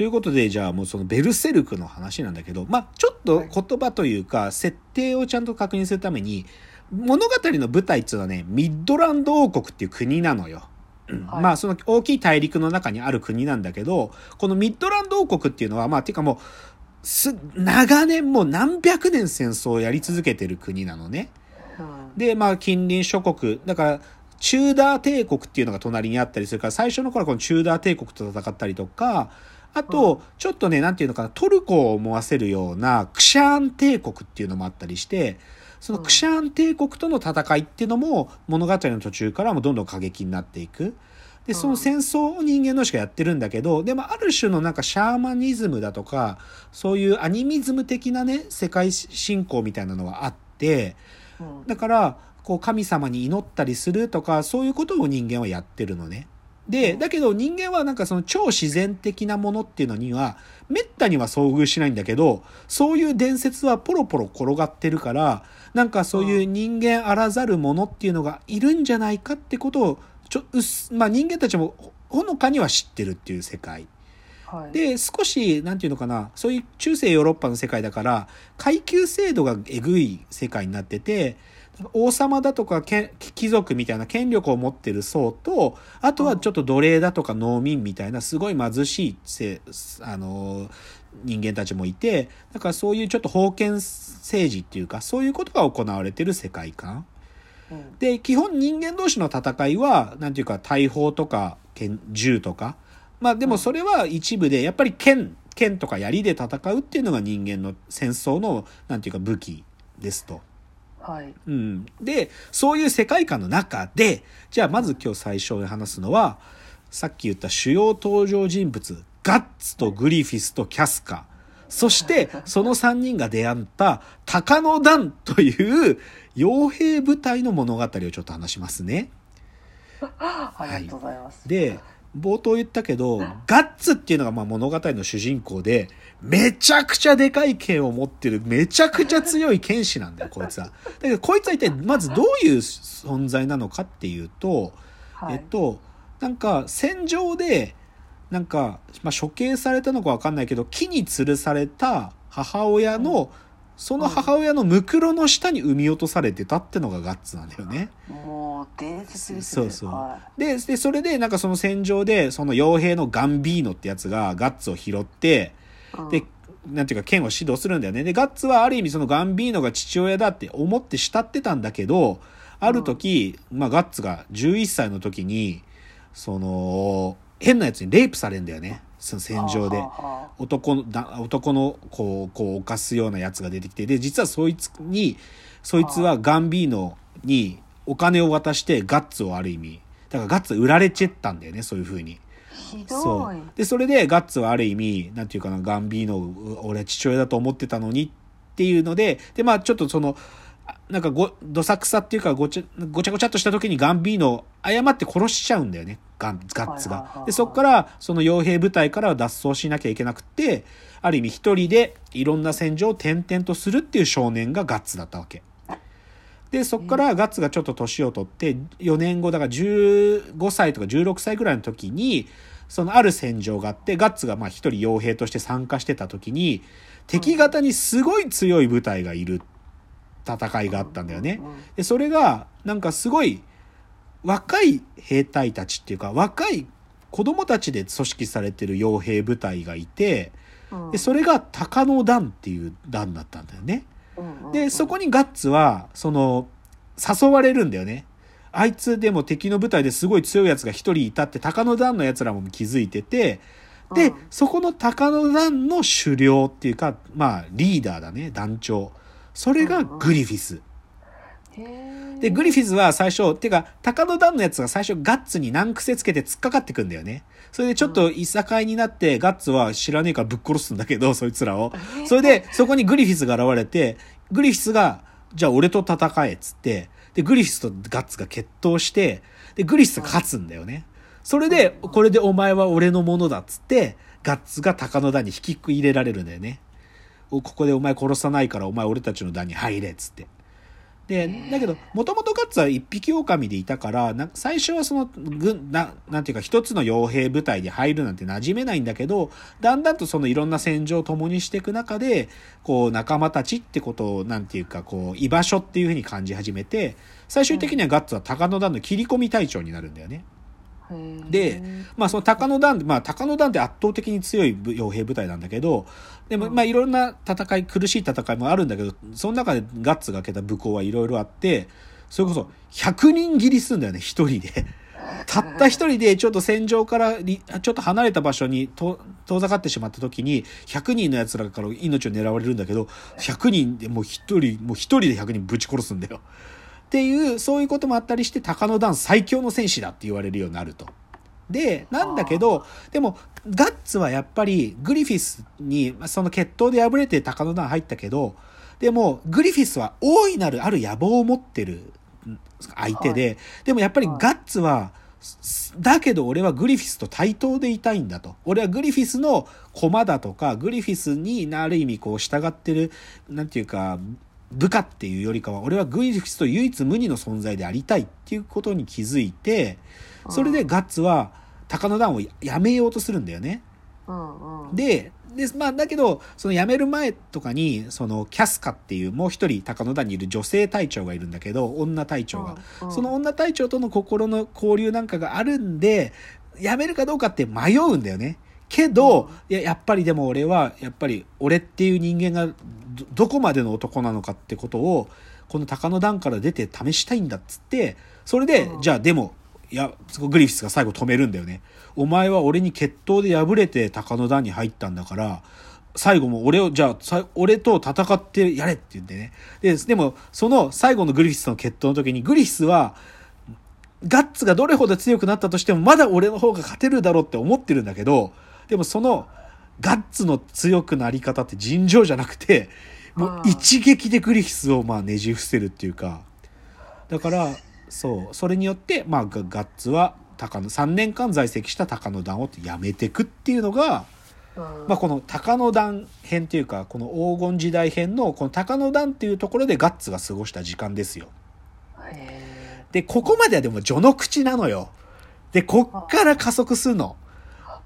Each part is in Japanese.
ということで、じゃあもうそのベルセルクの話なんだけど、まあちょっと言葉というか、設定をちゃんと確認するために、物語の舞台っていうのはね、ミッドランド王国っていう国なのよ。はい、まあその大きい大陸の中にある国なんだけど、このミッドランド王国っていうのは、まあていうかもう、す、長年もう何百年戦争をやり続けてる国なのね。うん、で、まあ近隣諸国、だから、チューダー帝国っていうのが隣にあったりするから、最初の頃はこのチューダー帝国と戦ったりとか、あと、ちょっとね、なんていうのかな、トルコを思わせるようなクシャーン帝国っていうのもあったりして、そのクシャーン帝国との戦いっていうのも物語の途中からもどんどん過激になっていく。で、その戦争を人間同士がやってるんだけど、でもある種のなんかシャーマニズムだとか、そういうアニミズム的なね、世界信仰みたいなのはあって、だから、こう神様に祈ったりするとか、そういうことを人間はやってるのね。で、だけど人間はなんかその超自然的なものっていうのには、めったには遭遇しないんだけど、そういう伝説はポロポロ転がってるから、なんかそういう人間あらざるものっていうのがいるんじゃないかってことを、ちょ、うす、まあ人間たちもほのかには知ってるっていう世界。はい、で、少し、なんていうのかな、そういう中世ヨーロッパの世界だから、階級制度がえぐい世界になってて、王様だとか貴族みたいな権力を持ってる層と、あとはちょっと奴隷だとか農民みたいなすごい貧しいせ、あの、人間たちもいて、だからそういうちょっと封建政治っていうか、そういうことが行われてる世界観。で、基本人間同士の戦いは、なんていうか、大砲とか、銃とか。まあでもそれは一部で、やっぱり剣、剣とか槍で戦うっていうのが人間の戦争の、なんていうか武器ですと。はい。うん。で、そういう世界観の中で、じゃあまず今日最初に話すのは、さっき言った主要登場人物、ガッツとグリフィスとキャスカ。そして、その3人が出会った鷹の段という傭兵部隊の物語をちょっと話しますね。ありがとうございます。で、冒頭言ったけど、ガッツっていうのがまあ物語の主人公で、めちゃくちゃでかい剣を持ってる、めちゃくちゃ強い剣士なんだよ、こいつは。だけど、こいつは一体まずどういう存在なのかっていうと、はい、えっと、なんか戦場で、なんか、まあ、処刑されたのかわかんないけど、木に吊るされた母親の、うんその母親のムクロの下に産み落とされてたってのがガッツなんだよね。もう伝説ですね。そうそう。はい、でで、それでなんかその戦場で、その傭兵のガンビーノってやつがガッツを拾って、うん、で、なんていうか剣を指導するんだよね。で、ガッツはある意味そのガンビーノが父親だって思って慕ってたんだけど、ある時、うん、まあガッツが11歳の時に、その、変なやつにレイプされるんだよね。その戦場で。男の、男のこう、こう、犯すようなやつが出てきて、で、実はそいつに、そいつはガンビーノにお金を渡してガッツをある意味、だからガッツ売られちゃったんだよね、そういう風に。そう。で、それでガッツはある意味、なんていうかな、ガンビーノ俺は父親だと思ってたのにっていうので、で、まあちょっとその、なんかご、どさくさっていうかごちゃ、ごちゃごちゃっとした時にガンビーノを誤って殺しちゃうんだよね。ガン、ガッツが。で、そっから、その傭兵部隊からは脱走しなきゃいけなくて、ある意味一人でいろんな戦場を転々とするっていう少年がガッツだったわけ。で、そっからガッツがちょっと年を取って、4年後、だから15歳とか16歳ぐらいの時に、そのある戦場があって、ガッツがまあ一人傭兵として参加してた時に、敵方にすごい強い部隊がいる戦いがあったんだよね。で、それが、なんかすごい、若い兵隊たちっていうか、若い子供たちで組織されてる傭兵部隊がいて、で、それが鷹の団っていう団だったんだよね。で、そこにガッツは、その、誘われるんだよね。あいつでも敵の部隊ですごい強いやつが一人いたって鷹の団の奴らも気づいてて、で、そこの鷹の団の狩猟っていうか、まあ、リーダーだね、団長。それがグリフィス。で、グリフィスは最初、てか、高野団のやつが最初ガッツに難癖つけて突っかかってくんだよね。それでちょっといさかいになって、ガッツは知らねえからぶっ殺すんだけど、そいつらを。それで、そこにグリフィスが現れて、グリフィスが、じゃあ俺と戦え、っつって、で、グリフィスとガッツが決闘して、で、グリフィスが勝つんだよね。それで、これでお前は俺のものだっつって、ガッツが鷹の段に引き入れられるんだよね。ここでお前殺さないからお前俺たちの段に入れっつって。で、だけど、もともとガッツは一匹狼でいたから、な最初はその、軍、な、なんていうか一つの傭兵部隊に入るなんて馴染めないんだけど、だんだんとそのいろんな戦場を共にしていく中で、こう仲間たちってことを、なんていうか、こう、居場所っていうふうに感じ始めて、最終的にはガッツは高野団の切り込み隊長になるんだよね。うんで、まあその高野団、まあ高野団って圧倒的に強い部傭兵部隊なんだけど、でもうんまあいろんな戦い、苦しい戦いもあるんだけど、その中でガッツが開けた武功はいろいろあって、それこそ100人切りするんだよね、一人で。たった一人でちょっと戦場からりちょっと離れた場所にと遠ざかってしまった時に100人の奴らから命を狙われるんだけど100人でもう一人もう一人で100人ぶち殺すんだよ。っていうそういうこともあったりして高野団最強の戦士だって言われるようになると。でなんだけどでもガッツはやっぱりグリフィスにまあその決闘で敗れて高野団入ったけどでもグリフィスは大いなるある野望を持ってるん相手で、でもやっぱりガッツは、すだけど俺はグリフィスと対等でいたいんだと。俺はグリフィスの駒だとか、グリフィスにある意味こう従ってる、なんていうか、部下っていうよりかは、俺はグリフィスと唯一無二の存在でありたいっていうことに気づいて、それでガッツは高野団をやめようとするんだよね。うんうん。で、で、まあ、だけど、その辞める前とかに、その、キャスカっていう、もう一人、高野団にいる女性隊長がいるんだけど、女隊長が。うんうんその女隊長との心の交流なんかがあるんで、辞めるかどうかって迷うんだよね。けど、いや、やっぱりでも俺は、やっぱり、俺っていう人間がど、どこまでの男なのかってことを、この高野団から出て試したいんだっつって、それで、うんじゃあでも、いや、グリフィスが最後止めるんだよね。お前は俺に決闘で敗れて高野団に入ったんだから、最後も俺を、じゃあ、さ俺と戦ってやれって言ってね。で、でも、その最後のグリフィスの決闘の時に、グリフィスは、ガッツがどれほど強くなったとしても、まだ俺の方が勝てるだろうって思ってるんだけど、でもその、ガッツの強くなり方って尋常じゃなくて、もう一撃でグリフィスをまあねじ伏せるっていうか、だから、そう、それによって、まあガガッツは高野、3年間在籍した高野団をやめてくっていうのが、うんまあこの高野団編っていうか、この黄金時代編のこの高野団っていうところでガッツが過ごした時間ですよ。へで、ここまではでも序の口なのよ。で、こっから加速するの。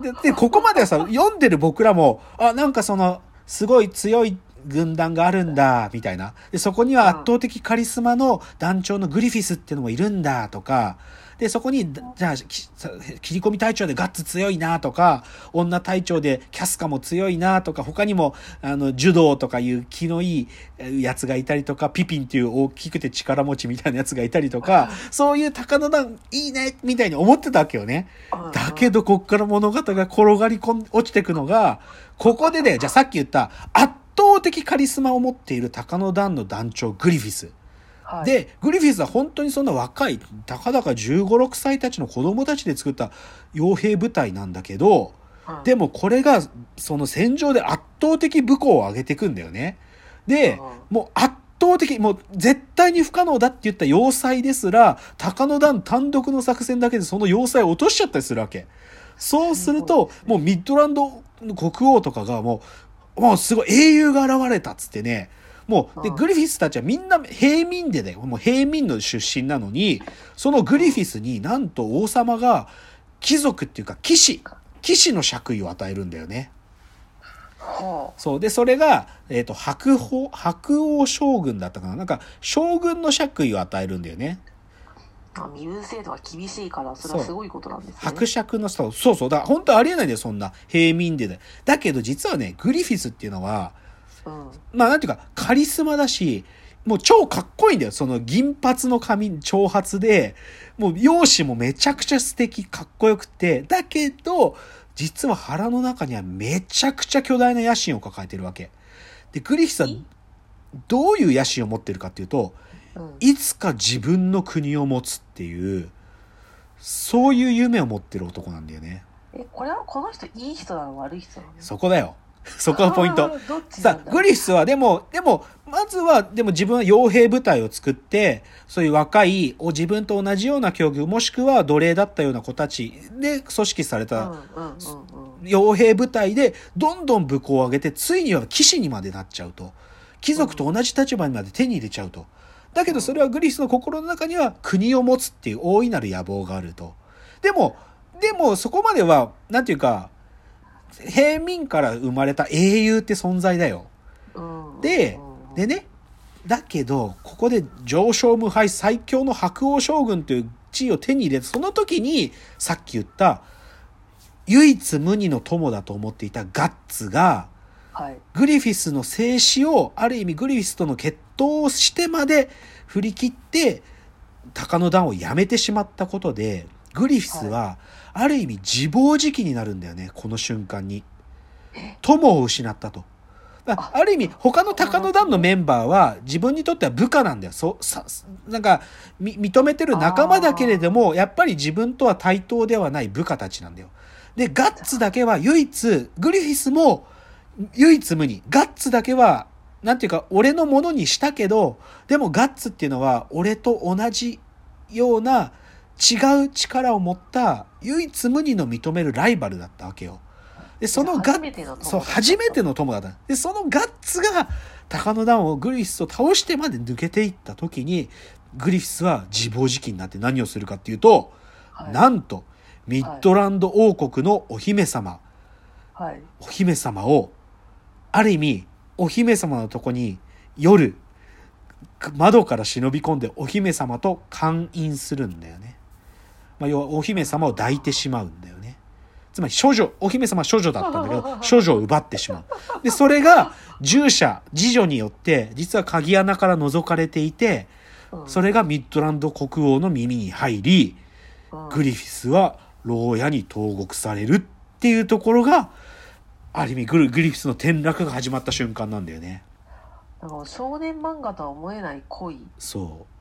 で、でここまではさ、読んでる僕らも、あ、なんかその、すごい強い軍団があるんだ、みたいな。で、そこには圧倒的カリスマの団長のグリフィスっていうのもいるんだ、とか、で、そこに、じゃあ、切り込み隊長でガッツ強いな、とか、女隊長でキャスカも強いな、とか、他にも、あの、柔道とかいう気のいいえやつがいたりとか、ピピンっていう大きくて力持ちみたいなやつがいたりとか、そういう高野団いいね、みたいに思ってたわけよね。ーだけど、こっから物語が転がりこん、落ちてくのが、ここでね、じゃあさっき言った、圧倒的カリスマを持っている高野団の団長、グリフィス。はい、で、グリフィスは本当にそんな若い、たかだか15、6歳たちの子供たちで作った傭兵部隊なんだけど、うんでもこれが、その戦場で圧倒的武功を上げていくんだよね。でうん、もう圧倒的、もう絶対に不可能だって言った要塞ですら、高野団単独の作戦だけでその要塞を落としちゃったりするわけ。そうすると、もうミッドランドの国王とかがもう、もうすごい英雄が現れたっつってね、もう、で、うんグリフィスたちはみんな平民でだよ。もう平民の出身なのに、そのグリフィスになんと王様が貴族っていうか騎士、騎士の爵位を与えるんだよね。はそう。で、それが、えっ、と、白鵬、白王将軍だったかななんか、将軍の爵位を与えるんだよね。身分制度が厳しいから、それはすごいことなんですね。伯爵の人、そうそう。だから本当ありえないんだよ、そんな。平民でだ。だけど実はね、グリフィスっていうのは、うん。まあなんていうか、カリスマだし、もう超かっこいいんだよ。その銀髪の髪、長髪で、もう容姿もめちゃくちゃ素敵、かっこよくて、だけど、実は腹の中にはめちゃくちゃ巨大な野心を抱えてるわけ。で、グリフィスはどういう野心を持ってるかっていうと、うん。いつか自分の国を持つっていう、そういう夢を持ってる男なんだよね。え、これはこの人いい人なの？悪い人なの？そこだよ。そこがポイントさあ、グリフィスはでも、でも、まずは、でも自分は傭兵部隊を作って、そういう若い、お自分と同じような境遇、もしくは奴隷だったような子たちで組織された。傭兵部隊で、どんどん武功を上げて、ついには騎士にまでなっちゃうと。貴族と同じ立場にまで手に入れちゃうと。だけどそれはグリフィスの心の中には国を持つっていう大いなる野望があると。でも、でもそこまでは、なんていうか、平民から生まれた英雄って存在だよ。うん。でうん。でね、だけど、ここで上昇無敗最強の白王将軍という地位を手に入れた、その時に、さっき言った、唯一無二の友だと思っていたガッツが、はい。グリフィスの静止を、ある意味グリフィスとの決闘をしてまで振り切って、鷹の段をやめてしまったことで、グリフィスは、ある意味自暴自棄になるんだよね、この瞬間に。友を失ったと。あある意味、他の鷹の段のメンバーは自分にとっては部下なんだよ。そう、さ、なんか、み認めてる仲間だけれども、やっぱり自分とは対等ではない部下たちなんだよ。で、ガッツだけは唯一、グリフィスも唯一無二。ガッツだけは、なんていうか、俺のものにしたけど、でもガッツっていうのは、俺と同じような違う力を持った唯一無二の認めるライバルだったわけよ。で、そのガ初めての友そう、初めての友だった。で、そのガッツが、鷹の段をグリフィスを倒してまで抜けていった時に、グリフィスは自暴自棄になって何をするかっていうと、はいなんと、ミッドランド王国のお姫様、はいお姫様を、ある意味、お姫様のとこに夜、窓から忍び込んでお姫様と勧飲するんだよね。まあ、要はお姫様を抱いてしまうんだよね。つまり処女、お姫様は処女だったんだけど、処女を奪ってしまう。で、それが、従者、次女によって、実は鍵穴から覗かれていて、うんそれがミッドランド国王の耳に入り、うんグリフィスは牢屋に投獄されるっていうところが、ある意味グリフィスの転落が始まった瞬間なんだよね。なんか少年漫画とは思えない恋そう。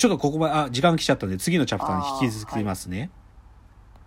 ちょっとここまで、あ、時間来ちゃったので次のチャプターに引き続きますね。